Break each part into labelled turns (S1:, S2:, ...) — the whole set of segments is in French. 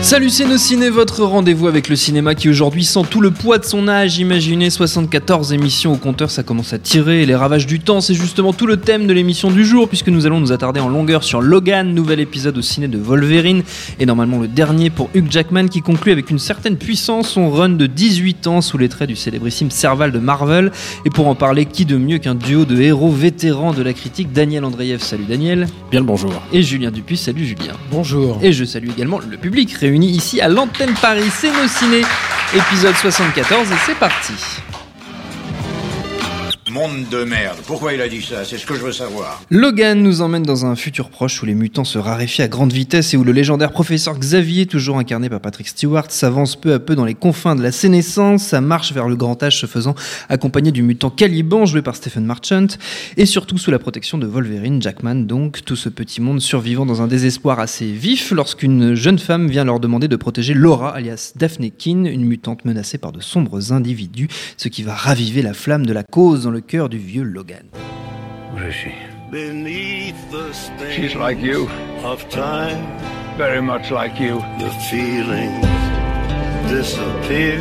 S1: Salut c'est nos ciné, votre rendez-vous avec le cinéma qui aujourd'hui sent tout le poids de son âge. Imaginez 74 émissions au compteur, ça commence à tirer. Les ravages du temps, c'est justement tout le thème de l'émission du jour puisque nous allons nous attarder en longueur sur Logan, nouvel épisode au ciné de Wolverine et normalement le dernier pour Hugh Jackman qui conclut avec une certaine puissance son run de 18 ans sous les traits du célébrissime Serval de Marvel. Et pour en parler, qui de mieux qu'un duo de héros vétérans de la critique, Daniel Andreev, salut Daniel.
S2: Bien le bonjour.
S1: Et Julien Dupuis, salut Julien.
S2: Bonjour.
S1: Et je salue également le public réuni ici à l'antenne Paris, c'est nos ciné, épisode 74 et c'est parti.
S3: Monde de merde. Pourquoi il a dit ça? C'est ce que je veux savoir.
S1: Logan nous emmène dans un futur proche où les mutants se raréfient à grande vitesse et où le légendaire professeur Xavier, toujours incarné par Patrick Stewart, s'avance peu à peu dans les confins de la sénescence, sa marche vers le grand âge se faisant accompagné du mutant Caliban, joué par Stephen Marchant, et surtout sous la protection de Wolverine, Jackman donc, tout ce petit monde survivant dans un désespoir assez vif lorsqu'une jeune femme vient leur demander de protéger Laura, alias Daphne Keane, une mutante menacée par de sombres individus, ce qui va raviver la flamme de la cause dans le cœur du vieux Logan.
S3: Où je suis
S4: Beneath the
S5: She's like you,
S4: of time,
S5: very much like you.
S4: the feelings disappear.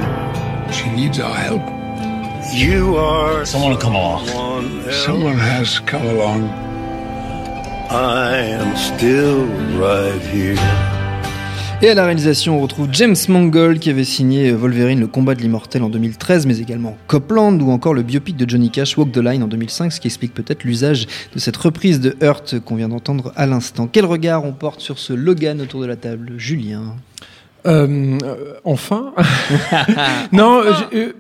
S5: She needs our help.
S4: You are
S6: Someone will come along.
S4: someone.
S5: Someone has come along.
S4: I am still right here.
S1: Et à la réalisation, on retrouve James Mangold qui avait signé Wolverine, le combat de l'immortel en 2013, mais également Copland ou encore le biopic de Johnny Cash, Walk the Line en 2005, ce qui explique peut-être l'usage de cette reprise de Hurt qu'on vient d'entendre à l'instant. Quel regard on porte sur ce Logan autour de la table Julien?
S2: Euh, enfin Non, euh,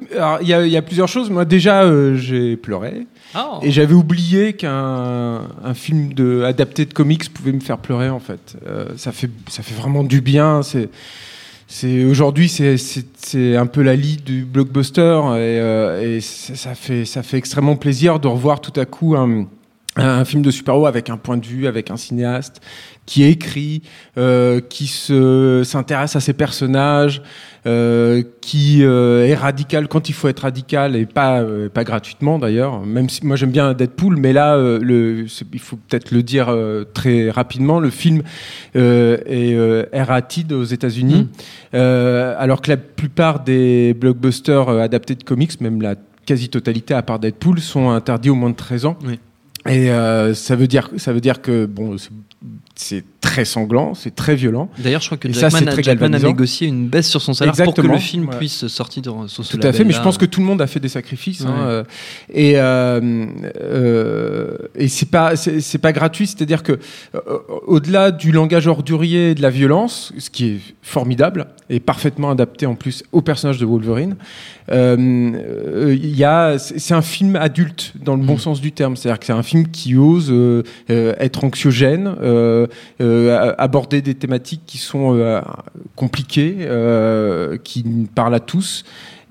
S2: il y, a- il y a plusieurs choses. Moi, déjà, euh, j'ai pleuré.
S1: Oh.
S2: Et j'avais oublié qu'un un film de, adapté de comics pouvait me faire pleurer, en fait. Euh, ça, fait ça fait vraiment du bien. C'est. C'est aujourd'hui c'est un peu la lie du blockbuster et, et ça ça fait ça fait extrêmement plaisir de revoir tout à coup un un film de super-héros avec un point de vue, avec un cinéaste qui écrit, euh, qui se s'intéresse à ses personnages, euh, qui euh, est radical quand il faut être radical et pas euh, pas gratuitement d'ailleurs. Même si moi j'aime bien Deadpool, mais là euh, le, il faut peut-être le dire euh, très rapidement. Le film euh, est euh, R-rated aux États-Unis, euh, alors que la plupart des blockbusters adaptés de comics, même la quasi-totalité à part Deadpool, sont interdits au moins de 13 ans.
S1: Oui.
S2: Et euh, ça veut dire ça veut dire que bon c'est- très sanglant, c'est très violent.
S1: D'ailleurs, je crois que
S2: ça,
S1: Jackman,
S2: c'est
S1: a,
S2: très
S1: Jackman a négocié une baisse sur son salaire pour que le film
S2: Ouais.
S1: puisse sortir sur ce
S2: Tout à fait, mais je pense que tout le monde a fait des sacrifices. hein,
S1: Ouais.
S2: euh, et euh, euh, et c'est pas c'est pas gratuit, c'est-à-dire que euh, au-delà du langage ordurier et de la violence, ce qui est formidable et parfaitement adapté en plus au personnage de Wolverine, il y a c'est un film adulte dans le bon
S1: Mm.
S2: sens du terme, c'est-à-dire que c'est un film qui ose être anxiogène, euh, euh, aborder des thématiques qui sont euh, compliquées, euh, qui parlent à tous.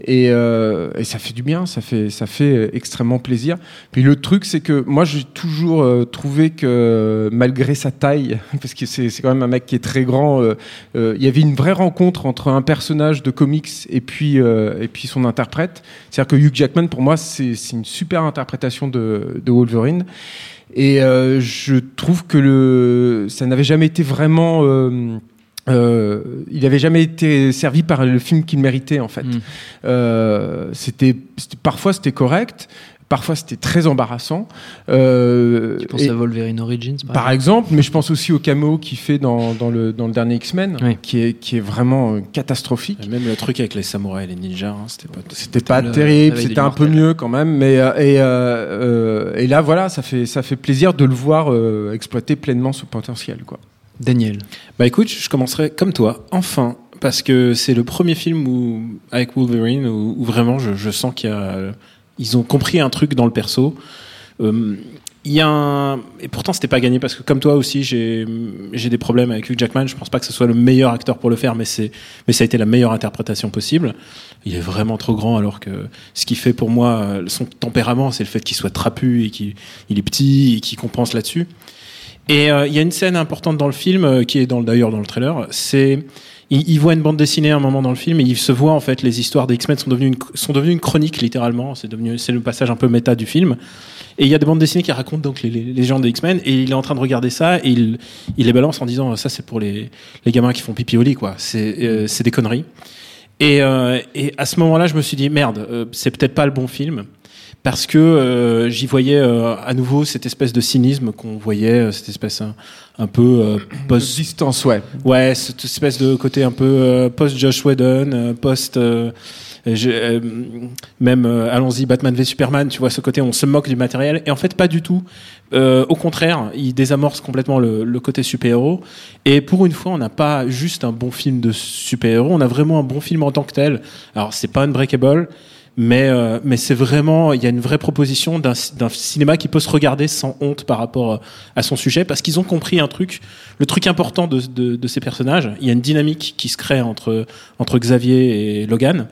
S2: Et, euh, et ça fait du bien, ça fait, ça fait extrêmement plaisir. Puis le truc, c'est que moi, j'ai toujours euh, trouvé que malgré sa taille, parce que c'est quand même un mec qui est très grand, euh, euh, il y avait une vraie rencontre entre un personnage de comics et puis, et puis son interprète. C'est-à-dire que Hugh Jackman, pour moi, c'est une super interprétation de, de Wolverine. Et je trouve que le, ça n'avait jamais été vraiment. Euh, il n'avait jamais été servi par le film qu'il méritait en fait.
S1: Mm.
S2: Euh, c'était c'était- parfois c'était correct, parfois c'était très embarrassant. Euh,
S1: Tu penses
S2: et-
S1: à Wolverine Origins par,
S2: par exemple, mais je pense aussi au caméo qu'il fait dans, dans, le, dans le dernier X-Men,
S1: Oui.
S2: qui, est, qui est vraiment euh, catastrophique.
S6: Et Même le truc avec les samouraïs et les ninjas, hein, c'était pas.
S2: C'était pas
S1: le
S2: terrible, c'était un peu mieux quand même, mais euh, et, euh, euh, et là voilà, ça fait ça fait plaisir de le voir euh, exploiter pleinement ce potentiel quoi.
S1: Daniel.
S6: Bah écoute, je commencerai comme toi, enfin, parce que c'est le premier film où, avec Wolverine où, vraiment je, sens qu'il ils ont compris un truc dans le perso. Euh, il y a un... et pourtant c'était pas gagné parce que comme toi aussi j'ai des problèmes avec Hugh Jackman. Je pense pas que ce soit le meilleur acteur pour le faire, mais mais ça a été la meilleure interprétation possible. Il est vraiment trop grand alors que ce qui fait pour moi euh, son tempérament, c'est le fait qu'il soit trapu et qu'il il est petit et qu'il compense là-dessus. Et euh, il y a une scène importante dans le film euh, qui est dans le- d'ailleurs dans le trailer. C'est il, il voit une bande dessinée à un moment dans le film et il se voit en fait les histoires des X-Men sont devenues une, sont devenues une chronique littéralement. C'est devenu c'est le passage un peu méta du film. Et il y a des bandes dessinées qui racontent donc les, les, les gens des X-Men et il est en train de regarder ça et il, il les balance en disant ça c'est pour les, les gamins qui font pipi au lit quoi. C'est euh, c'est des conneries. Et, euh, et à ce moment-là, je me suis dit merde, euh, c'est peut-être pas le bon film parce que euh, j'y voyais euh, à nouveau cette espèce de cynisme qu'on voyait, euh, cette espèce un, un peu post
S2: Distance, ouais.
S6: Ouais, cette espèce de côté un peu post Josh Whedon, post même allons-y Batman v Superman, tu vois ce côté on se moque du matériel et en fait pas du tout. Au contraire, il désamorce complètement le, le côté super-héros et pour une fois, on n'a pas juste un bon film de super-héros, on a vraiment un bon film en tant que tel. Alors, c'est pas Unbreakable, mais euh, mais c'est vraiment il y a une vraie proposition d'un cinéma qui peut se regarder sans honte par rapport euh, à son sujet parce qu'ils ont compris un truc le truc important de, de, de ces personnages il y a une dynamique qui se crée entre entre Xavier et Logan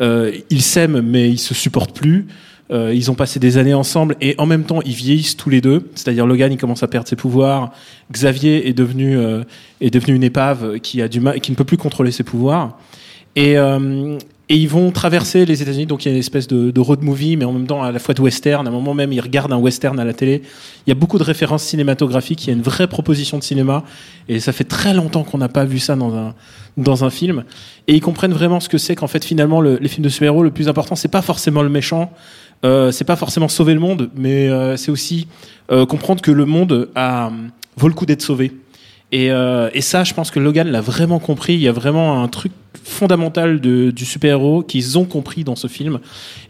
S6: euh, ils s'aiment mais ils se supportent plus euh, ils ont passé des années ensemble et en même temps ils vieillissent tous les deux. C'est-à-dire Logan il commence à perdre ses pouvoirs, Xavier est devenu euh, est devenu une épave qui a du mal, qui ne peut plus contrôler ses pouvoirs. Et, euh, et ils vont traverser les États-Unis, donc il y a une espèce de, road movie, mais en même temps à la fois de western. À un moment même, ils regardent un western à la télé. Il y a beaucoup de références cinématographiques. Il y a une vraie proposition de cinéma, et ça fait très longtemps qu'on n'a pas vu ça dans un dans un film. Et ils comprennent vraiment ce que c'est qu'en fait finalement le- les films de super-héros, le plus important, c'est pas forcément le méchant, euh, c'est pas forcément sauver le monde, mais euh, c'est aussi euh, comprendre que le monde vaut le coup d'être sauvé. Euh, et ça, je pense que Logan l'a vraiment compris. Il y a vraiment un truc fondamental de, du super-héros qu'ils ont compris dans ce film.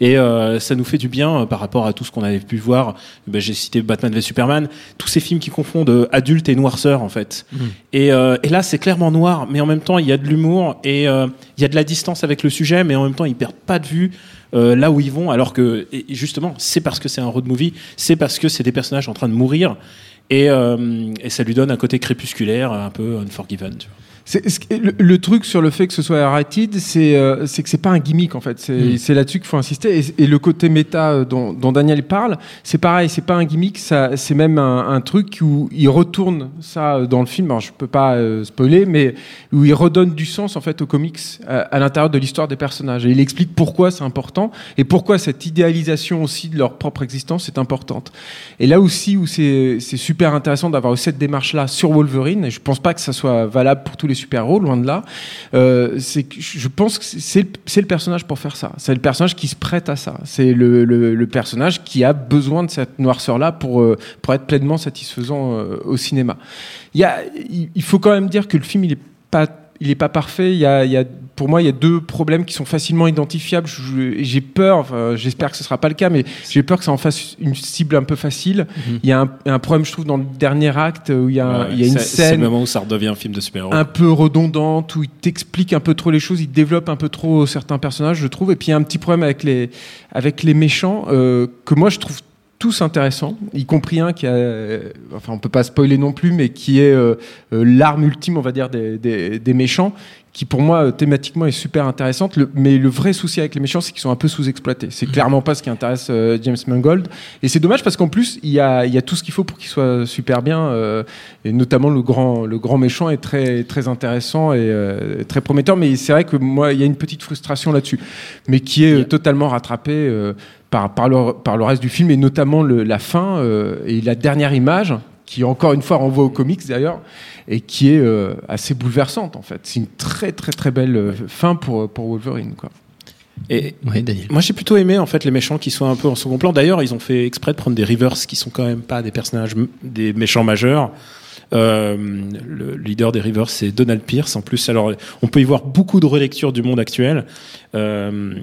S6: Et euh, ça nous fait du bien euh, par rapport à tout ce qu'on avait pu voir. Ben, J'ai cité Batman v Superman. Tous ces films qui confondent euh, adulte et noirceur, en fait. Et, euh, et là, c'est clairement noir, mais en même temps, il y a de l'humour et il y a de la distance avec le sujet, mais en même temps, ils perdent pas de vue euh, là où ils vont. Alors que, justement, c'est parce que c'est un road movie, c'est parce que c'est des personnages en train de mourir. Et, euh, et ça lui donne un côté crépusculaire, un peu unforgiven. Tu vois.
S2: Le, le truc sur le fait que ce soit rated, c'est euh, que c'est pas un gimmick en fait. C'est
S1: Mm.
S2: là-dessus qu'il faut insister. Et, et le côté méta euh, dont, dont Daniel parle, c'est pareil. C'est pas un gimmick. C'est même un, un truc où il retourne ça euh, dans le film. Alors je peux pas euh, spoiler, mais où il redonne du sens en fait aux comics à, à l'intérieur de l'histoire des personnages. Et il explique pourquoi c'est important et pourquoi cette idéalisation aussi de leur propre existence est importante. Et là aussi où c'est c'est super intéressant d'avoir cette démarche là sur Wolverine. Et je pense pas que ça soit valable pour tous les super-héros, loin de là. Euh, je pense que c'est le, personnage pour faire ça. C'est le personnage qui se prête à ça. C'est le, personnage qui a besoin de cette noirceur-là pour, euh, pour être pleinement satisfaisant euh, au cinéma. Il, faut quand même dire que le film, il pas il est pas parfait. Il y a, pour moi, il y a deux problèmes qui sont facilement identifiables. J'ai peur, enfin, j'espère que ce sera pas le cas, mais j'ai peur que ça en fasse une cible un peu facile. Il y a un, un problème, je trouve, dans le dernier acte où il y a, un-
S6: Ouais,
S2: il y a une
S6: c'est- C'est le
S2: scène
S6: moment où ça redevient un film de super-héros.
S2: un peu redondante où il t'explique un peu trop les choses, il développe un peu trop certains personnages, je trouve. Et puis il y a un petit problème avec les avec les méchants euh, que moi je trouve tous intéressants, y compris un qui a, euh, enfin on peut pas spoiler non plus, mais qui est euh, euh, l'arme ultime, on va dire, des, des, des méchants, qui pour moi euh, thématiquement est super intéressante. Le- mais le vrai souci avec les méchants, c'est qu'ils sont un peu sous-exploités. C'est clairement pas ce qui intéresse euh, James Mangold. Et c'est dommage parce qu'en plus il y a, il y a tout ce qu'il faut pour qu'il soit super bien. euh, et notamment le grand, le grand méchant est très, très intéressant et euh, très prometteur. Mais c'est vrai que moi, il y a une petite frustration là-dessus, mais qui est totalement rattrapée par, par, le, par le reste du film et notamment le- la fin euh, et la dernière image qui encore une fois renvoie aux comics d'ailleurs et qui est euh, assez bouleversante en fait. C'est une très très très belle euh, fin pour, pour Wolverine quoi.
S6: Et
S1: Ouais, Daniel.
S6: moi, j'ai plutôt aimé en fait les méchants qui soient un peu en second plan. D'ailleurs, ils ont fait exprès de prendre des Rivers qui sont quand même pas des personnages, des méchants majeurs. Euh, le leader des Rivers, c'est Donald Pierce. En plus, alors, on peut y voir beaucoup de relectures du monde actuel. Euh,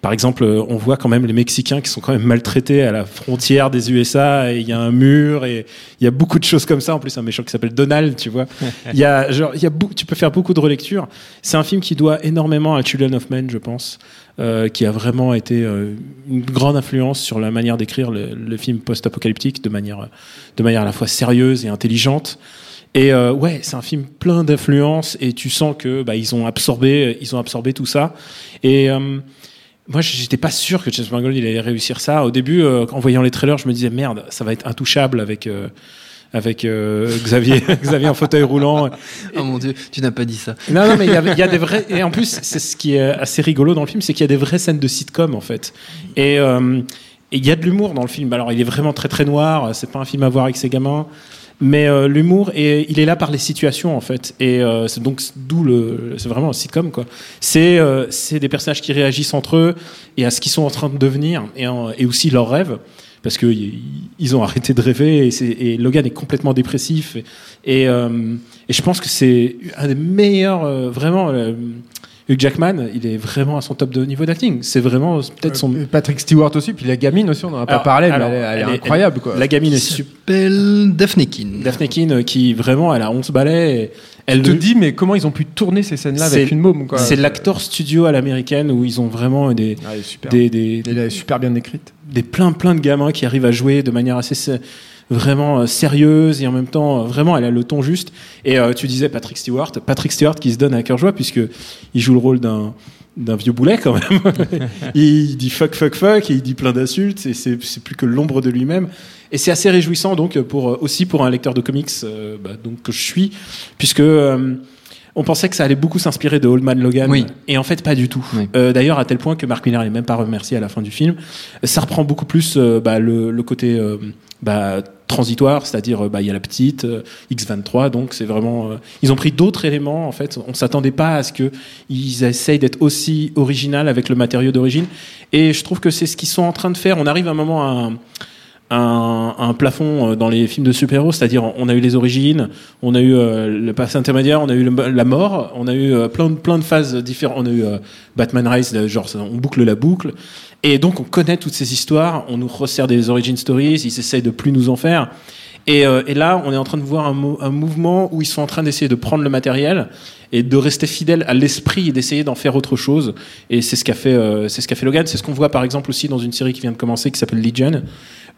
S6: par exemple, on voit quand même les Mexicains qui sont quand même maltraités à la frontière des USA et il y a un mur et il y a beaucoup de choses comme ça. En plus, un méchant qui s'appelle Donald, tu vois. Il y a, genre, il y a tu peux faire beaucoup de relectures. C'est un film qui doit énormément à Children of Men, je pense, euh, qui a vraiment été euh, une grande influence sur la manière d'écrire le, le film post-apocalyptique de manière, de manière à la fois sérieuse et intelligente. Et euh, ouais, c'est un film plein d'influences et tu sens que bah, ils ont absorbé, ils ont absorbé tout ça. Et euh, moi, j'étais pas sûr que James Mangold il allait réussir ça. Au début, euh, en voyant les trailers, je me disais merde, ça va être intouchable avec euh, avec euh, Xavier, Xavier en fauteuil roulant.
S1: Oh mon dieu, tu n'as pas dit ça.
S6: Non, non, mais il y, a des vrais. Et en plus, c'est ce qui est assez rigolo dans le film, c'est qu'il y a des vraies scènes de sitcom en fait. Et et il y a de l'humour dans le film. Alors, il est vraiment très très noir. C'est pas un film à voir avec ses gamins. Mais euh, l'humour, il est là par les situations en fait. Et euh, c'est donc d'où le, c'est vraiment un sitcom quoi. C'est euh, des personnages qui réagissent entre eux et à ce qu'ils sont en train de devenir et, en- et aussi leurs rêves parce que y- ils ont arrêté de rêver et, et Logan est complètement dépressif et, et, euh, et je pense que c'est un des meilleurs euh, vraiment euh, Hugh Jackman il est vraiment à son top de niveau d'acting c'est vraiment peut-être son
S2: Euh, Patrick Stewart aussi, puis la gamine aussi, on n'en a pas
S6: Alors-
S2: parlé, mais elle, est- elle est
S6: elle est-
S2: incroyable quoi.
S6: la gamine est super
S1: s'appelle Daphne Keane.
S6: Daphne Keane euh, qui vraiment elle a 11 balais elle
S2: te
S6: le-
S2: dis, mais comment ils ont pu tourner ces scènes-là avec une môme quoi.
S6: c'est l'acteur studio à l'américaine où ils ont vraiment des
S2: Ah, elle est super.
S6: des, des,
S2: Elle est super bien écrite.
S6: des plein plein de gamins qui arrivent à jouer de manière assez vraiment euh, sérieuse et en même temps euh, vraiment elle a le ton juste et euh, tu disais Patrick Stewart Patrick Stewart qui se donne à cœur joie puisque il joue le rôle d'un d'un vieux boulet quand même il dit fuck fuck fuck et il dit plein d'insultes et c'est c'est plus que l'ombre de lui-même et c'est assez réjouissant donc pour aussi pour un lecteur de comics euh, bah, donc que je suis puisque euh, on pensait que ça allait beaucoup s'inspirer de Old Man Logan
S1: Oui.
S6: et en fait pas du tout.
S1: Oui.
S6: Euh, D'ailleurs à tel point que Mark Millar n'est même pas remercié à la fin du film. Ça reprend beaucoup plus euh, bah, le, le côté euh, bah, transitoire, c'est-à-dire euh, bah, il y a la petite euh, X23, donc c'est vraiment. euh, ils ont pris d'autres éléments en fait. On s'attendait pas à ce que ils essayent d'être aussi original avec le matériau d'origine. Et je trouve que c'est ce qu'ils sont en train de faire. On arrive à un moment à un, un plafond euh, dans les films de super-héros, c'est-à-dire on a eu les origines, on a eu euh, le passé intermédiaire, on a eu la mort, on a eu euh, plein de plein de phases différentes, on a eu euh, Batman Rise, euh, genre on boucle la boucle, et donc on connaît toutes ces histoires, on nous resserre des origin stories, ils essayent de plus nous en faire. Et, euh, et là, on est en train de voir un, mo- un mouvement où ils sont en train d'essayer de prendre le matériel et de rester fidèles à l'esprit et d'essayer d'en faire autre chose. Et c'est ce qu'a fait, c'est ce qu'a fait Logan. C'est ce qu'on voit par exemple aussi dans une série qui vient de commencer qui s'appelle Legion.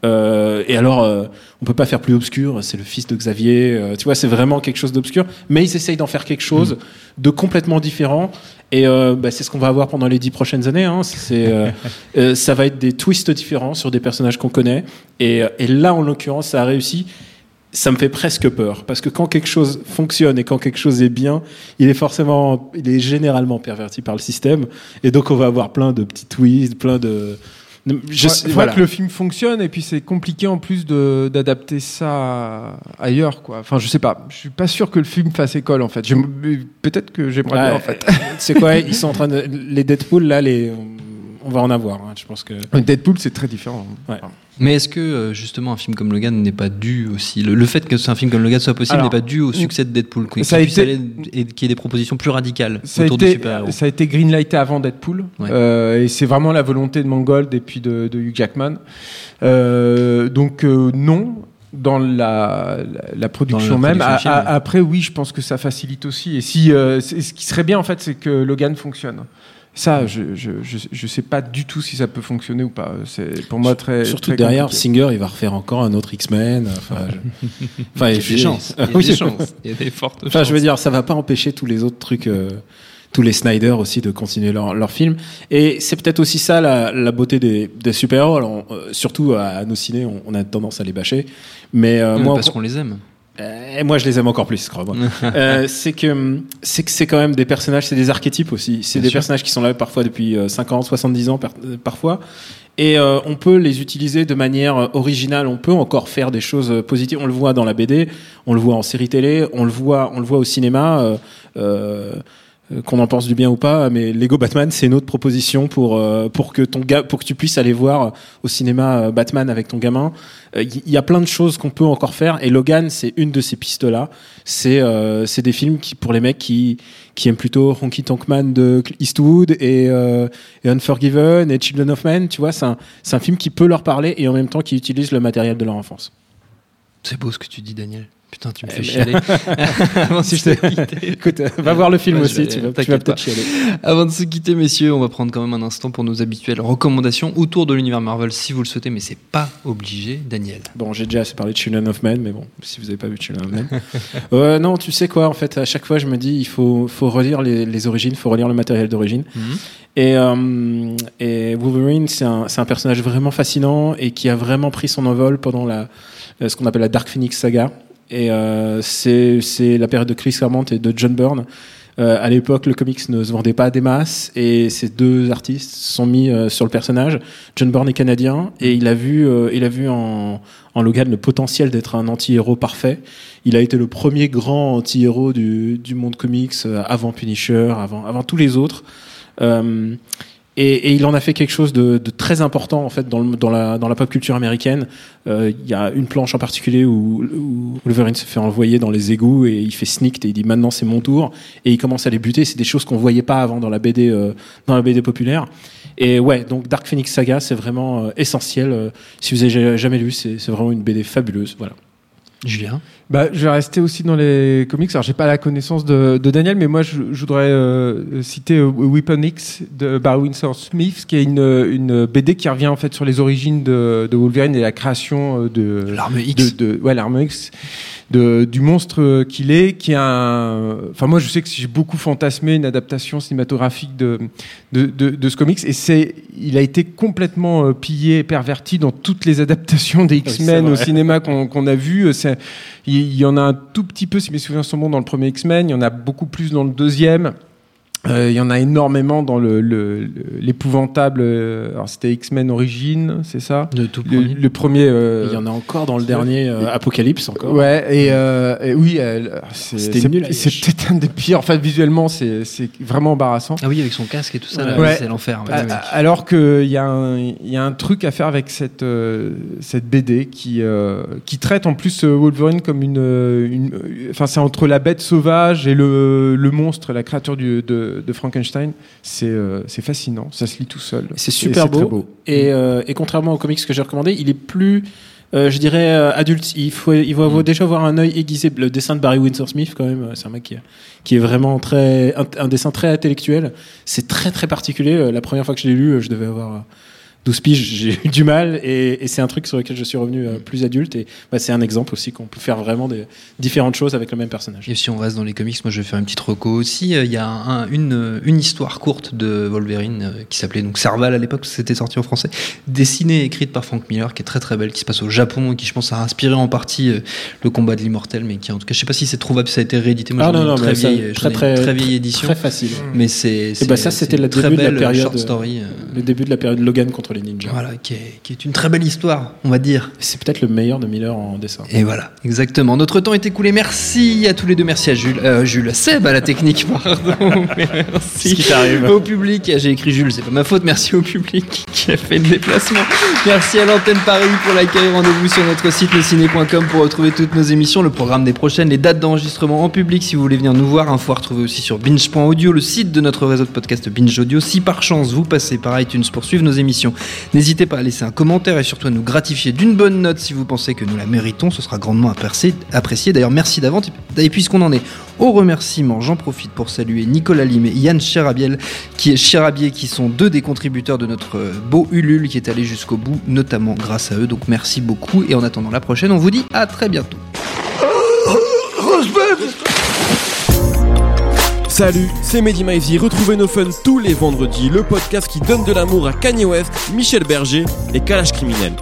S6: Euh, et alors, euh, on peut pas faire plus obscur. C'est le fils de Xavier. euh, tu vois, c'est vraiment quelque chose d'obscur. Mais ils essayent d'en faire quelque chose de complètement différent. Et euh, bah, c'est ce qu'on va avoir pendant les dix prochaines années. Hein. C'est, ça va être des twists différents sur des personnages qu'on connaît. Et, et là, en l'occurrence, ça a réussi. Ça me fait presque peur parce que quand quelque chose fonctionne et quand quelque chose est bien, il est forcément, il est généralement perverti par le système. Et donc, on va avoir plein de petits twists, plein de. Je sais-
S2: vois
S6: voilà.
S2: que le film fonctionne et puis c'est compliqué en plus de- d'adapter ça ailleurs quoi. Enfin je sais pas, je suis pas sûr que le film fasse école en fait. Peut-être que j'aimerais bien
S6: Ouais,
S2: en fait.
S6: C'est quoi Ils sont en train de les Deadpool là, les on va en avoir. hein, je pense que.
S2: Deadpool c'est très différent.
S6: Ouais.
S1: Mais est-ce que euh, justement un film comme Logan n'est pas dû aussi le, le fait que c'est un film comme Logan soit possible n'est pas dû au succès de Deadpool quoi,
S2: ça a été-
S1: aller et qu'il y ait des propositions plus radicales
S2: Ça a,
S1: autour du
S2: été,
S1: super-héros.
S2: ça a été greenlighté avant Deadpool
S1: Ouais.
S2: Euh, et c'est vraiment la volonté de Mangold et puis de, de Hugh Jackman. Euh, donc euh, non dans la, la, la production
S1: Dans la
S2: même.
S1: production
S2: A- a- après oui, je pense que ça facilite aussi. Et si euh, ce qui serait bien en fait, c'est que Logan fonctionne. Ça, je, je, je, je sais pas du tout si ça peut fonctionner ou pas. C'est pour moi très
S6: Surtout
S2: très
S6: derrière,
S2: compliqué.
S6: Singer, il va refaire encore un autre X-Men. Enfin, je... enfin,
S1: Il y a
S6: je-
S1: des chances. Il y a
S6: Oui,
S1: des chances. Il y a des fortes
S6: Enfin,
S1: chances.
S6: je veux dire, ça va pas empêcher tous les autres trucs, euh, tous les Snyder aussi, de continuer leur, leur film. Et c'est peut-être aussi ça la, la beauté des, des super-héros. Euh, surtout à, à nos ciné, on, on a tendance à les bâcher. Mais euh, moi,
S1: parce qu'on les aime.
S6: Euh, et moi, je les aime encore plus, crois-moi. euh, c'est que c'est que c'est quand même des personnages, c'est des archétypes aussi. C'est des
S1: sûr.
S6: personnages qui sont là parfois depuis euh, 50, 70 ans par- euh, parfois. Et euh, on peut les utiliser de manière euh, originale. On peut encore faire des choses euh, positives. On le voit dans la BD, on le voit en série télé, on le voit, on le voit au cinéma. euh, euh, euh, qu'on en pense du bien ou pas, mais Lego Batman, c'est une autre proposition pour euh, pour que ton pour que tu puisses aller voir au cinéma euh, Batman avec ton gamin. Euh, Il y, a plein de choses qu'on peut encore faire, et Logan, c'est une de ces pistes là. C'est euh, des films qui pour les mecs qui qui aiment plutôt Honky Tonk Man de Eastwood et, euh, et Unforgiven et Children of Men. Tu vois, c'est un c'est un film qui peut leur parler et en même temps qui utilise le matériel de leur enfance.
S1: C'est beau ce que tu dis, Daniel. Putain, tu me
S6: Eh
S1: fais chialer. Avant de se quitter.
S6: Écoute, va voir le film
S1: Ouais,
S6: aussi,
S1: vais
S6: tu vas, tu vas
S1: t'inquiète
S6: peut-être chialer.
S1: Avant de se quitter, messieurs, on va prendre quand même un instant pour nos habituelles recommandations autour de l'univers Marvel si vous le souhaitez, mais c'est pas obligé, Daniel.
S6: Bon, j'ai déjà assez parlé de Children of Men, mais bon, si vous n'avez pas vu Children of Men. Euh, non, tu sais quoi, en fait, à chaque fois, je me dis, il faut, faut relire les, les origines, il faut relire le matériel d'origine. Et, euh, et Wolverine, c'est un, c'est un personnage vraiment fascinant et qui a vraiment pris son envol pendant la, ce qu'on appelle la Dark Phoenix saga. Et euh, c'est la période de Chris Claremont et de John Byrne. Euh, à l'époque, le comics ne se vendait pas des masses et ces deux artistes se sont mis euh, sur le personnage. John Byrne est canadien et il a vu, euh, il a vu en, en Logan le potentiel d'être un anti-héros parfait. Il a été le premier grand anti-héros du, du monde comics euh, avant Punisher, avant, avant tous les autres. Et, et il en a fait quelque chose de, de très important en fait dans, le- dans, la, dans la pop culture américaine. Euh, Il y a une planche en particulier où, où Wolverine se fait envoyer dans les égouts et il fait sneak et il dit maintenant c'est mon tour et il commence à les buter. C'est des choses qu'on voyait pas avant dans la BD euh, dans la BD populaire. Et ouais, donc Dark Phoenix Saga c'est vraiment euh, essentiel. Euh, si vous avez jamais lu, c'est vraiment une BD fabuleuse. Voilà.
S1: Julien
S2: Bah, je vais rester aussi dans les comics. Alors, j'ai pas la connaissance de, de Daniel, mais moi, je, je voudrais euh, citer euh, Weapon X de Barry Windsor Smith, qui est une, une BD qui revient en fait sur les origines de, de Wolverine et la création euh, de
S1: L'arme X.
S2: de- ouais, l'arme X, de, du monstre qu'il est, qui est un. Enfin, moi, je sais que j'ai beaucoup fantasmé une adaptation cinématographique de de, de, de ce comics, et c'est, il a été complètement euh, pillé, et perverti dans toutes les adaptations des X-Men au cinéma qu'on a vu. Il il y en a un tout petit peu, si mes souvenirs sont bons, dans le premier X-Men. Il y en a beaucoup plus dans le deuxième. Euh, il y en a énormément dans le, le- le- l'épouvantable. euh, alors c'était X-Men Origine, c'est ça
S1: De tout
S2: le,
S1: premier.
S2: le premier. euh,
S6: Il y en a encore dans le dernier euh, Apocalypse encore.
S2: Ouais, et, euh, et oui,
S6: C'était nul
S2: c'est peut-être un des pires. Enfin, visuellement, c'est, c'est vraiment embarrassant.
S1: Ah oui, avec son casque et tout ça,
S2: Ouais.
S1: c'est l'enfer. ouais.
S2: A- Alors qu'il y, a un- il y a un truc à faire avec cette, euh, cette BD qui, euh, qui traite en plus Wolverine comme une. Enfin, c'est entre la bête sauvage et le, le monstre, la créature du- de, de Frankenstein. C'est euh, fascinant, ça se lit tout seul.
S6: C'est super beau. Et, euh, et contrairement aux comics que j'ai recommandé, il est plus, euh, je dirais, euh, adulte. Il faut, il faut avoir- déjà avoir un œil aiguisé. Le dessin de Barry Windsor Smith, quand même, c'est un mec qui, qui est vraiment très, un, un dessin très intellectuel. C'est très très particulier. La première fois que je l'ai lu, je devais avoir 12 piges, j'ai eu du mal. Et, et c'est un truc sur lequel je suis revenu euh, plus adulte. Et bah, c'est un exemple aussi qu'on peut faire vraiment des différentes choses avec le même personnage.
S1: Et si on reste dans les comics, moi je vais faire une petite reco aussi. Euh, Il y a un- une, une histoire courte de Wolverine euh, qui s'appelait donc Serval à l'époque, c'était sorti en français, dessinée et écrite par Frank Miller, qui est très très belle, qui se passe au Japon et qui je pense a inspiré en partie le combat de l'immortel, mais qui en tout cas, je sais pas si c'est trouvable, si ça a été réédité. Moi
S6: Ah non, non,
S1: très
S6: ça-
S1: vieille,
S6: très, très,
S1: très vieille édition.
S6: Très facile.
S1: Mais c'est
S6: bah, ça, c'était le
S1: très
S6: début de la
S1: belle
S6: période,
S1: short story.
S6: Le début de la période Logan contre les ninjas.
S1: Voilà, qui est, qui est une très belle histoire, on va dire.
S6: C'est peut-être le meilleur de Miller en dessin.
S1: Et voilà, exactement. Notre temps est écoulé. Merci à tous les deux. Merci à Jules. Euh, Jules, Seb à la technique, pardon. Merci.
S6: Ce qui t'arrive.
S1: Au public. J'ai écrit Jules, c'est pas ma faute. Merci au public qui a fait le déplacement. Merci à l'antenne Paris pour l'accueil. Rendez-vous sur notre site leciné.com pour retrouver toutes nos émissions, le programme des prochaines, les dates d'enregistrement en public si vous voulez venir nous voir. Info à retrouver aussi sur binge.audio, le site de notre réseau de podcast Binge Audio. Si par chance vous passez par iTunes pour suivre nos émissions, n'hésitez pas à laisser un commentaire et surtout à nous gratifier d'une bonne note si vous pensez que nous la méritons. Ce sera grandement apprécié. D'ailleurs, merci d'avance. Et puisqu'on en est au remerciement, j'en profite pour saluer Nicolas Lim et Yann Chirabiel, qui est qui sont deux des contributeurs de notre euh, beau Ulule qui est allé jusqu'au bout, notamment grâce à eux. Donc merci beaucoup. Et en attendant la prochaine, on vous dit à très bientôt.
S7: Salut, c'est Mehdi Maizy. Retrouvez nos fun tous les vendredis, le podcast qui donne de l'amour à Kanye West, Michel Berger et Kalash Criminel.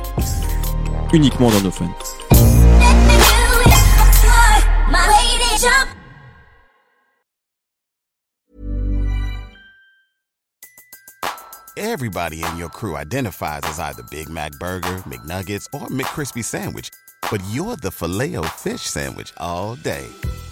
S7: Uniquement dans nos fun.
S8: Everybody in your crew identifies as either Big Mac Burger, McNuggets, or McCrispy Sandwich. But you're the filet fish Sandwich all day.